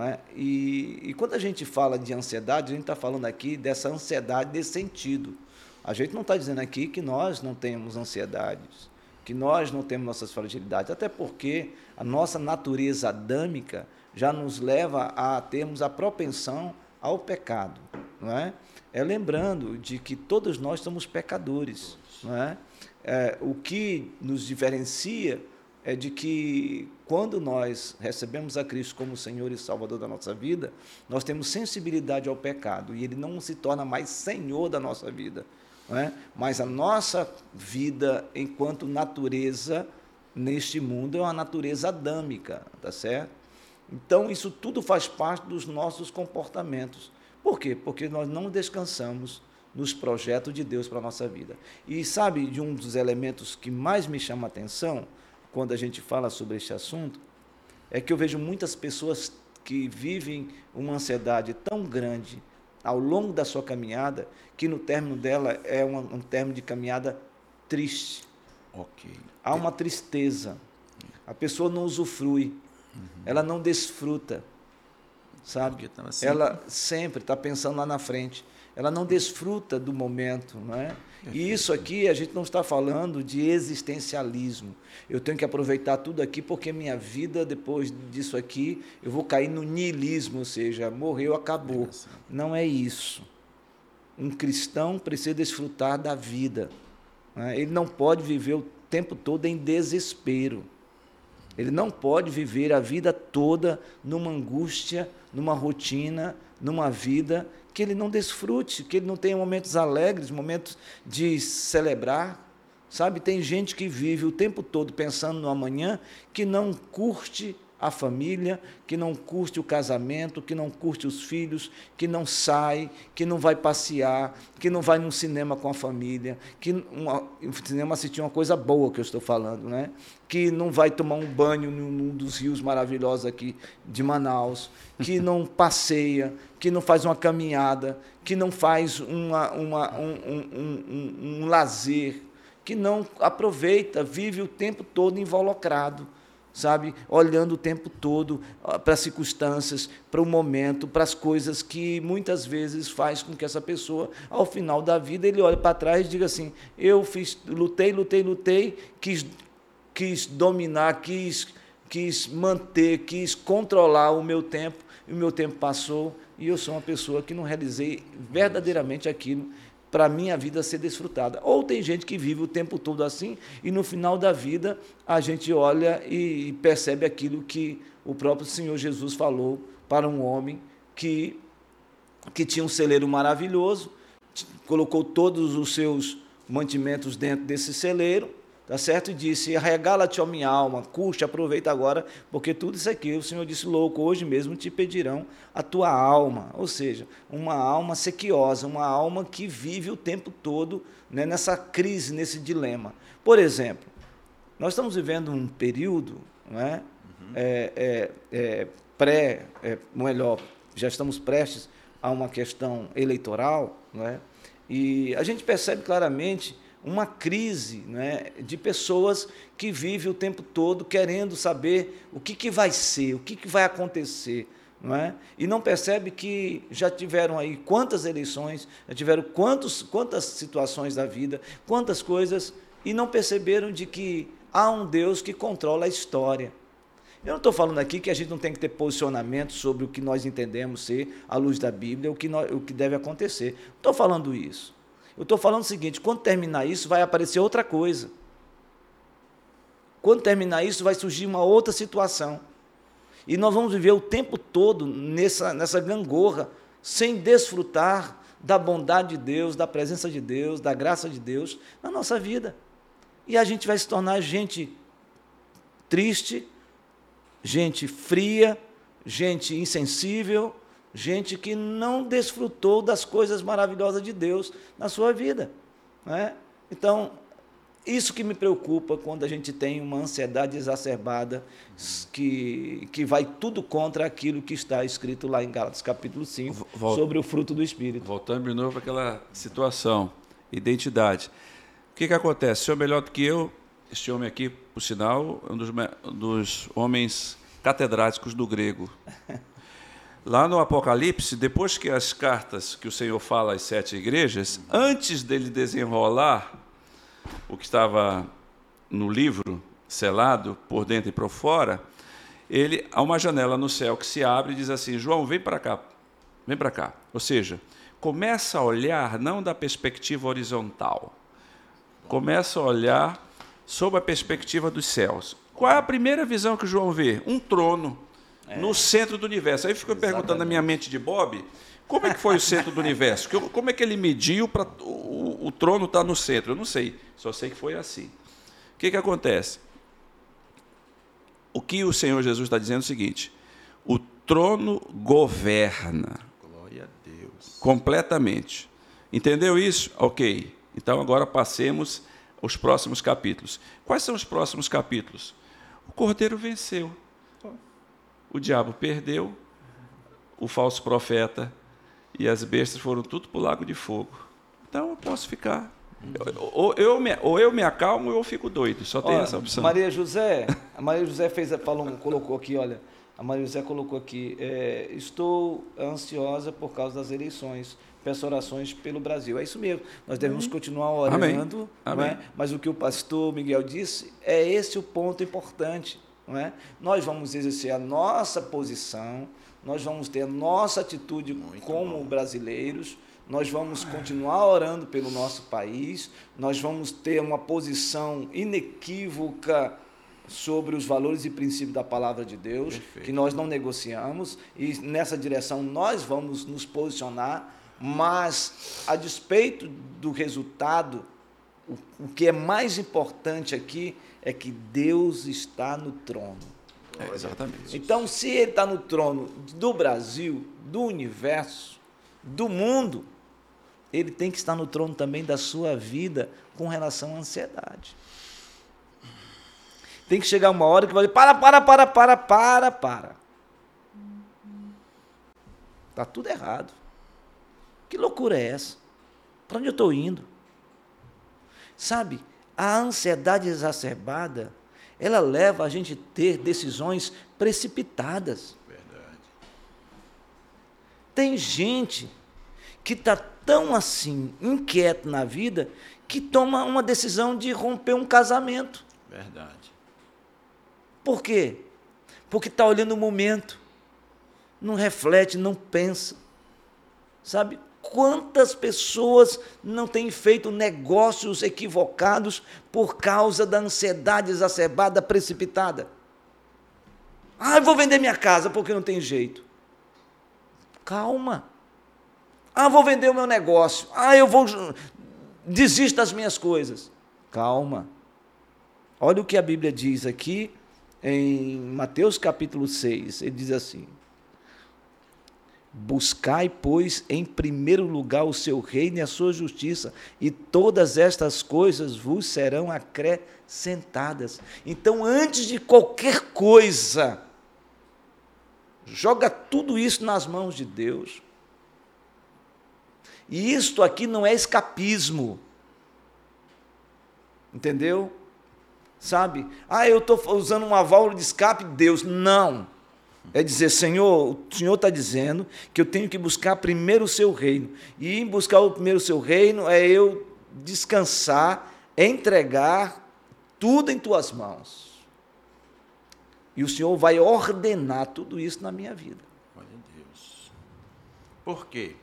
É? E, e quando a gente fala de ansiedade, a gente está falando aqui dessa ansiedade desse sentido. A gente não está dizendo aqui que nós não temos ansiedades, que nós não temos nossas fragilidades, até porque a nossa natureza adâmica já nos leva a termos a propensão ao pecado, não é? É lembrando de que todos nós somos pecadores, não é? é o que nos diferencia é de que quando nós recebemos a Cristo como Senhor e Salvador da nossa vida, nós temos sensibilidade ao pecado e ele não se torna mais Senhor da nossa vida, é? Mas a nossa vida enquanto natureza neste mundo é uma natureza adâmica, tá certo? Então, isso tudo faz parte dos nossos comportamentos. Por quê? Porque nós não descansamos nos projetos de Deus para a nossa vida. E sabe de um dos elementos que mais me chama a atenção quando a gente fala sobre este assunto? É que eu vejo muitas pessoas que vivem uma ansiedade tão grande ao longo da sua caminhada que no término dela é um, um término de caminhada triste. Ok. Há uma tristeza. A pessoa não usufrui Uhum. Ela não desfruta, sabe? Sempre... Ela sempre está pensando lá na frente. Ela não desfruta do momento, não é? E isso aqui a gente não está falando de existencialismo. Eu tenho que aproveitar tudo aqui porque minha vida depois disso aqui eu vou cair no niilismo, ou seja, morreu, acabou. Não é isso. Um cristão precisa desfrutar da vida. É? Ele não pode viver o tempo todo em desespero. Ele não pode viver a vida toda numa angústia, numa rotina, numa vida que ele não desfrute, que ele não tenha momentos alegres, momentos de celebrar. Sabe, tem gente que vive o tempo todo pensando no amanhã, que não curte a família, que não curte o casamento, que não curte os filhos, que não sai, que não vai passear, que não vai num cinema com a família, que uma, o cinema assistir uma coisa boa que eu estou falando, né? que não vai tomar um banho num dos rios maravilhosos aqui de Manaus, que (laughs) não passeia, que não faz uma caminhada, que não faz uma, uma, um, um, um, um lazer, que não aproveita, vive o tempo todo involucrado sabe? Olhando o tempo todo para as circunstâncias, para o momento, para as coisas que muitas vezes faz com que essa pessoa, ao final da vida, ele olhe para trás e diga assim: eu fiz, lutei, lutei, lutei, quis, quis dominar, quis, quis manter, quis controlar o meu tempo, e o meu tempo passou e eu sou uma pessoa que não realizei verdadeiramente aquilo para a minha vida ser desfrutada. Ou tem gente que vive o tempo todo assim e no final da vida a gente olha e percebe aquilo que o próprio Senhor Jesus falou para um homem que, que tinha um celeiro maravilhoso, colocou todos os seus mantimentos dentro desse celeiro Tá certo? E disse: Regala-te, ó minha alma, curte, aproveita agora, porque tudo isso aqui, o Senhor disse: Louco, hoje mesmo te pedirão a tua alma. Ou seja, uma alma sequiosa, uma alma que vive o tempo todo né, nessa crise, nesse dilema. Por exemplo, nós estamos vivendo um período, não é? Uhum. é, é, é pré, é, melhor, já estamos prestes a uma questão eleitoral, não é? E a gente percebe claramente uma crise né, de pessoas que vivem o tempo todo querendo saber o que, que vai ser, o que, que vai acontecer. Não é? E não percebe que já tiveram aí quantas eleições, já tiveram quantos, quantas situações da vida, quantas coisas, e não perceberam de que há um Deus que controla a história. Eu não estou falando aqui que a gente não tem que ter posicionamento sobre o que nós entendemos ser, à luz da Bíblia, o que, nós, o que deve acontecer. Não estou falando isso. Eu estou falando o seguinte: quando terminar isso, vai aparecer outra coisa. Quando terminar isso, vai surgir uma outra situação. E nós vamos viver o tempo todo nessa, nessa gangorra, sem desfrutar da bondade de Deus, da presença de Deus, da graça de Deus na nossa vida. E a gente vai se tornar gente triste, gente fria, gente insensível, gente que não desfrutou das coisas maravilhosas de Deus na sua vida. Né? Então, isso que me preocupa quando a gente tem uma ansiedade exacerbada que, que vai tudo contra aquilo que está escrito lá em Gálatas capítulo 5 Volta, sobre o fruto do Espírito. Voltando de novo para aquela situação, identidade. O que, que acontece? O senhor melhor do que eu, este homem aqui, por sinal, é um dos, dos homens catedráticos do grego. (laughs) Lá no Apocalipse, depois que as cartas que o Senhor fala às sete igrejas, antes dele desenrolar o que estava no livro, selado por dentro e por fora, ele há uma janela no céu que se abre e diz assim: João, vem para cá, vem para cá. Ou seja, começa a olhar não da perspectiva horizontal, começa a olhar sob a perspectiva dos céus. Qual é a primeira visão que João vê? Um trono é. no centro do universo. Aí fico perguntando na minha mente de Bob, como é que foi o centro do universo? Como é que ele mediu para o, o, trono estar tá no centro? Eu não sei, só sei que foi assim. O que, que acontece? O que o Senhor Jesus está dizendo é o seguinte: o trono governa. Glória a Deus. Completamente. Entendeu isso? Ok. Então agora passemos os próximos capítulos. Quais são os próximos capítulos? O cordeiro venceu. O diabo perdeu. O falso profeta e as bestas foram tudo para o lago de fogo. Então eu posso ficar. Ou eu, me, ou eu me acalmo ou eu fico doido. Só tem olha, essa opção. Maria José, a Maria José fez, falou, colocou aqui, olha, a Maria José colocou aqui, é, estou ansiosa por causa das eleições. Peço orações pelo Brasil. É isso mesmo. Nós devemos Amém. continuar orando. Amém. É? Mas o que o pastor Miguel disse é esse o ponto importante. Não é? Nós vamos exercer a nossa posição nós vamos ter a nossa atitude Muito como bom. brasileiros, nós vamos continuar orando pelo nosso país, nós vamos ter uma posição inequívoca sobre os valores e princípios da palavra de Deus, Perfeito. que nós não negociamos, e nessa direção nós vamos nos posicionar, mas a despeito do resultado, o, o que é mais importante aqui é que Deus está no trono. É, exatamente. Então, se ele está no trono do Brasil, do universo, do mundo, ele tem que estar no trono também da sua vida com relação à ansiedade. Tem que chegar uma hora que vai dizer, para, para, para, para, para, para. Está tudo errado. Que loucura é essa? Para onde eu estou indo? Sabe, a ansiedade exacerbada ela leva a gente a ter decisões precipitadas. Verdade. Tem gente que está tão assim, inquieto na vida, que toma uma decisão de romper um casamento. Verdade. Por quê? Porque está olhando o momento, não reflete, não pensa. Sabe? Quantas pessoas não têm feito negócios equivocados por causa da ansiedade exacerbada, precipitada? Ah, eu vou vender minha casa porque não tem jeito. Calma. Ah, vou vender o meu negócio. Ah, eu vou. Desisto das minhas coisas. Calma. Olha o que a Bíblia diz aqui em Mateus capítulo 6. Ele diz assim: Buscai, pois, em primeiro lugar o seu reino e a sua justiça, e todas estas coisas vos serão acrescentadas. Então, antes de qualquer coisa, joga tudo isso nas mãos de Deus. E isto aqui não é escapismo. Entendeu? Sabe? Ah, eu estou usando uma válvula de escape de Deus. Não. É dizer, Senhor, o Senhor está dizendo que eu tenho que buscar primeiro o seu reino. E em buscar o primeiro o seu reino é eu descansar, entregar tudo em tuas mãos. E o Senhor vai ordenar tudo isso na minha vida. Glória a Deus. Por quê?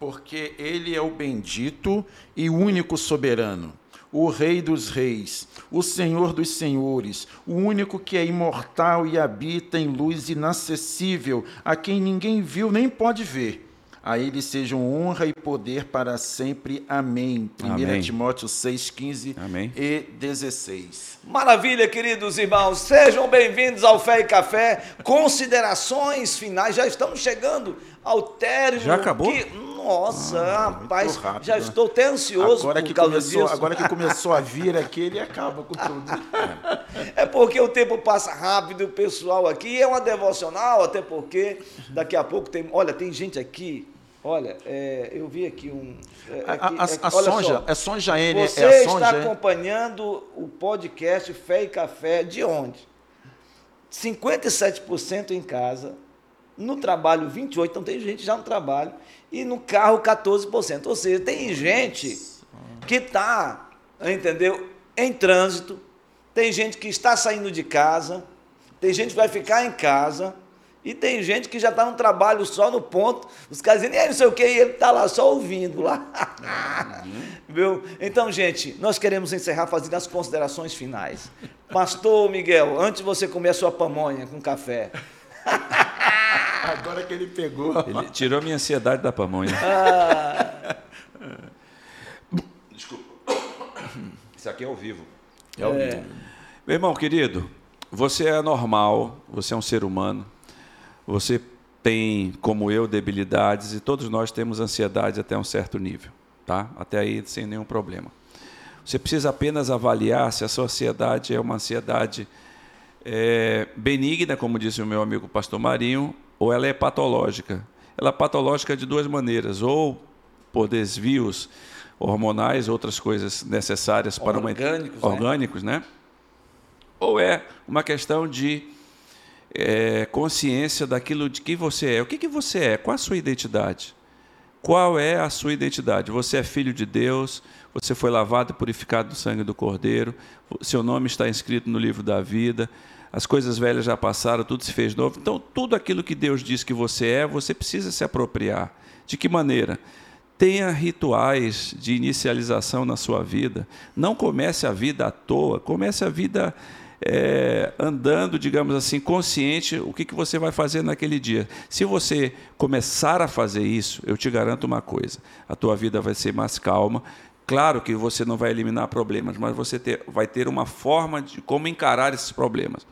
Porque Ele é o bendito e único soberano, o Rei dos Reis, o Senhor dos Senhores, o único que é imortal e habita em luz inacessível, a quem ninguém viu nem pode ver. A ele sejam honra e poder para sempre. Amém. 1 Amém. Timóteo 6, 15 Amém. e 16. Maravilha, queridos irmãos. Sejam bem-vindos ao Fé e Café. Considerações finais. Já estamos chegando ao término. Já acabou? Que- Nossa, rapaz, muito rápido, já né? estou até ansioso Agora por que, causa começou, disso. agora que (laughs) começou a vir aqui, ele acaba com tudo. É porque o tempo passa rápido, o pessoal aqui é uma devocional, até porque daqui a pouco tem. Olha, tem gente aqui. Olha, é, eu vi aqui um. é, A, aqui- a, é- a Sonja, só. é Sonja N, Você é a está Sonja. acompanhando o podcast Fé e Café de onde? 57% em casa, no trabalho 28%, então tem gente já no trabalho, e no carro 14%. Ou seja, tem gente que está, entendeu, em trânsito, tem gente que está saindo de casa, tem gente que vai ficar em casa, e tem gente que já está no trabalho só no ponto, os caras e aí, não sei o que, e ele está lá só ouvindo lá. (laughs) Viu? Então, gente, nós queremos encerrar fazendo as considerações finais. Pastor Miguel, antes de você comer a sua pamonha com café, (laughs) (laughs) Agora que ele pegou. Ele tirou minha ansiedade da pamonha. Desculpa. Isso aqui é ao vivo. É o vídeo. Meu irmão querido, você é normal, você é um ser humano, você tem, como eu, debilidades e todos nós temos ansiedade até um certo nível, tá? Até aí sem nenhum problema. Você precisa apenas avaliar se a sua ansiedade é uma ansiedade é, benigna, como disse o meu amigo pastor Marinho, ou ela é patológica. Ela é patológica de duas maneiras, ou por desvios hormonais, outras coisas necessárias para Orgânicos, né? uma orgânicos, né? Ou é uma questão de é, consciência daquilo de que você é. O que, que você é? Qual a sua identidade? Qual é a sua identidade? Você é filho de Deus, você foi lavado e purificado do sangue do Cordeiro, seu nome está inscrito no livro da vida, as coisas velhas já passaram, tudo se fez novo. Então, tudo aquilo que Deus diz que você é, você precisa se apropriar. De que maneira? Tenha rituais de inicialização na sua vida. Não comece a vida à toa, comece a vida é, andando, digamos assim, consciente o que, que você vai fazer naquele dia. Se você começar a fazer isso, eu te garanto uma coisa: a tua vida vai ser mais calma. Claro que você não vai eliminar problemas, mas você ter, vai ter uma forma de como encarar esses problemas.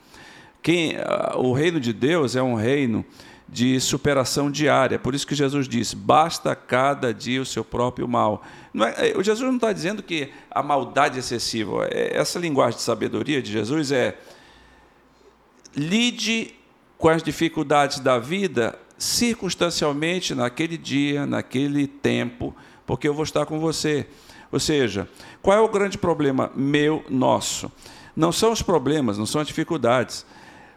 Quem, ah, o reino de Deus é um reino de superação diária. Por isso que Jesus diz: basta cada dia o seu próprio mal. Não é, o Jesus não está dizendo que a maldade é excessiva. É, essa linguagem de sabedoria de Jesus é lide com as dificuldades da vida circunstancialmente naquele dia, naquele tempo, porque eu vou estar com você. Ou seja, qual é o grande problema meu, nosso? Não são os problemas, não são as dificuldades.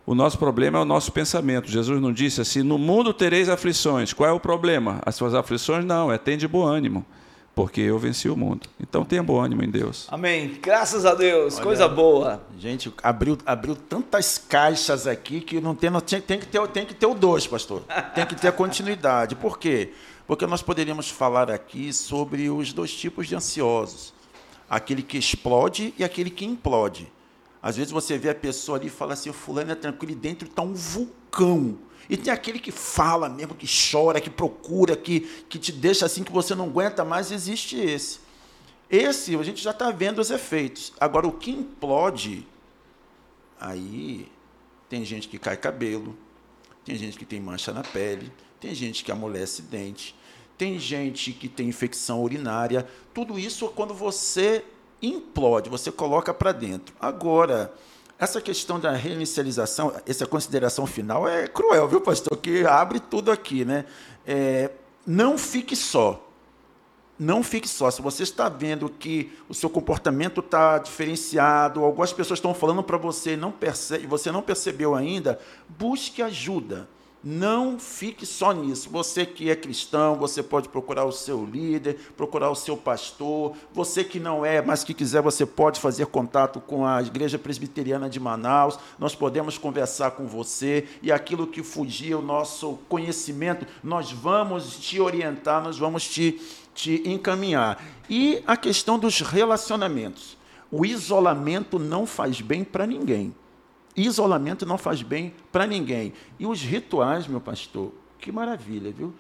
O nosso problema é o nosso pensamento. Jesus não disse assim: no mundo tereis aflições. Qual é o problema? As suas aflições não, é tem de bom ânimo, porque eu venci o mundo. Então tenha bom ânimo em Deus. amém. Graças a Deus, coisa boa. Gente, abriu, abriu tantas caixas aqui que não tem, não tem, tem, que ter, tem que ter o dois, pastor. Tem que ter a continuidade. Por quê? Porque nós poderíamos falar aqui sobre os dois tipos de ansiosos: aquele que explode e aquele que implode. Às vezes você vê a pessoa ali e fala assim: fulano é tranquilo, e dentro está um vulcão. E tem aquele que fala mesmo, que chora, que procura, que, que te deixa assim que você não aguenta mais. Existe esse. Esse a gente já está vendo os efeitos. Agora, o que implode, aí tem gente que cai cabelo, tem gente que tem mancha na pele, tem gente que amolece dente, tem gente que tem infecção urinária. Tudo isso é quando você implode, você coloca para dentro. Agora, essa questão da reinicialização, essa consideração final é cruel, viu, pastor? Que abre tudo aqui, né? É, não fique só não fique só. Se você está vendo que o seu comportamento está diferenciado, algumas pessoas estão falando para você e não percebe, você não percebeu ainda, busque ajuda. Não fique só nisso. Você que é cristão, você pode procurar o seu líder, procurar o seu pastor. Você que não é, mas que quiser, você pode fazer contato com a Igreja Presbiteriana de Manaus. Nós podemos conversar com você e aquilo que fugir o nosso conhecimento, nós vamos te orientar, nós vamos te, te encaminhar. E a questão dos relacionamentos. O isolamento não faz bem para ninguém. Isolamento não faz bem para ninguém. E os rituais, meu pastor, que maravilha, viu?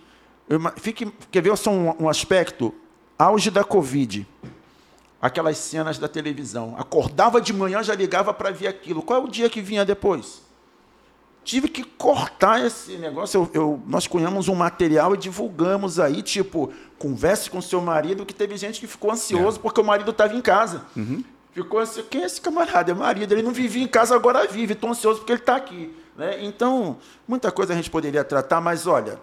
Eu, fique, quer ver só um, um aspecto? Auge da Covid. Aquelas cenas da televisão. Acordava de manhã, já ligava para ver aquilo. Qual é o dia que vinha depois? Tive que cortar esse negócio. Eu, eu, nós cunhamos um material e divulgamos aí, tipo, converse com seu marido, que teve gente que ficou ansioso é. porque o marido estava em casa. Uhum. Ficou assim, quem é esse camarada? É marido, ele não vivia em casa, agora vive, estou ansioso porque ele está aqui. Né? Então, muita coisa a gente poderia tratar, mas olha,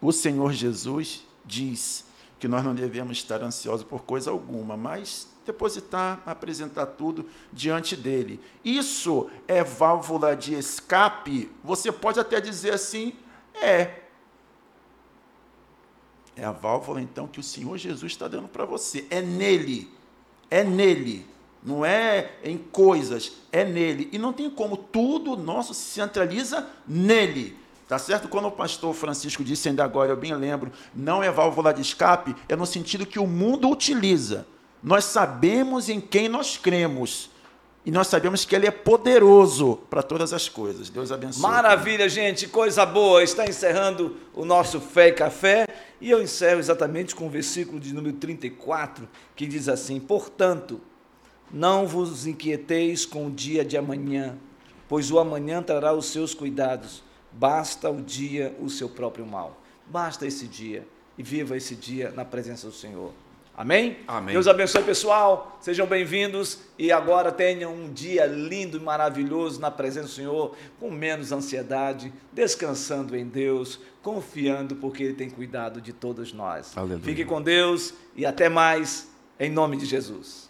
o Senhor Jesus diz que nós não devemos estar ansiosos por coisa alguma, mas depositar, apresentar tudo diante dele. Isso é válvula de escape? Você pode até dizer assim, é. É a válvula, então, que o Senhor Jesus está dando para você. É nele é nele, não é em coisas, é nele. E não tem como, tudo nosso se centraliza nele. Tá certo? Quando o pastor Francisco disse ainda agora, eu bem lembro, não é válvula de escape, é no sentido que o mundo utiliza. Nós sabemos em quem nós cremos. E nós sabemos que Ele é poderoso para todas as coisas. Deus abençoe. Maravilha, gente, coisa boa. Está encerrando o nosso Fé e Café. E eu encerro exatamente com o versículo de número 34, que diz assim: Portanto, não vos inquieteis com o dia de amanhã, pois o amanhã trará os seus cuidados. Basta o dia o seu próprio mal. Basta esse dia e viva esse dia na presença do Senhor. Amém? Amém. Deus abençoe, pessoal. Sejam bem-vindos e agora tenham um dia lindo e maravilhoso na presença do Senhor, com menos ansiedade, descansando em Deus, confiando porque Ele tem cuidado de todos nós. Aleluia. Fique com Deus e até mais, em nome de Jesus.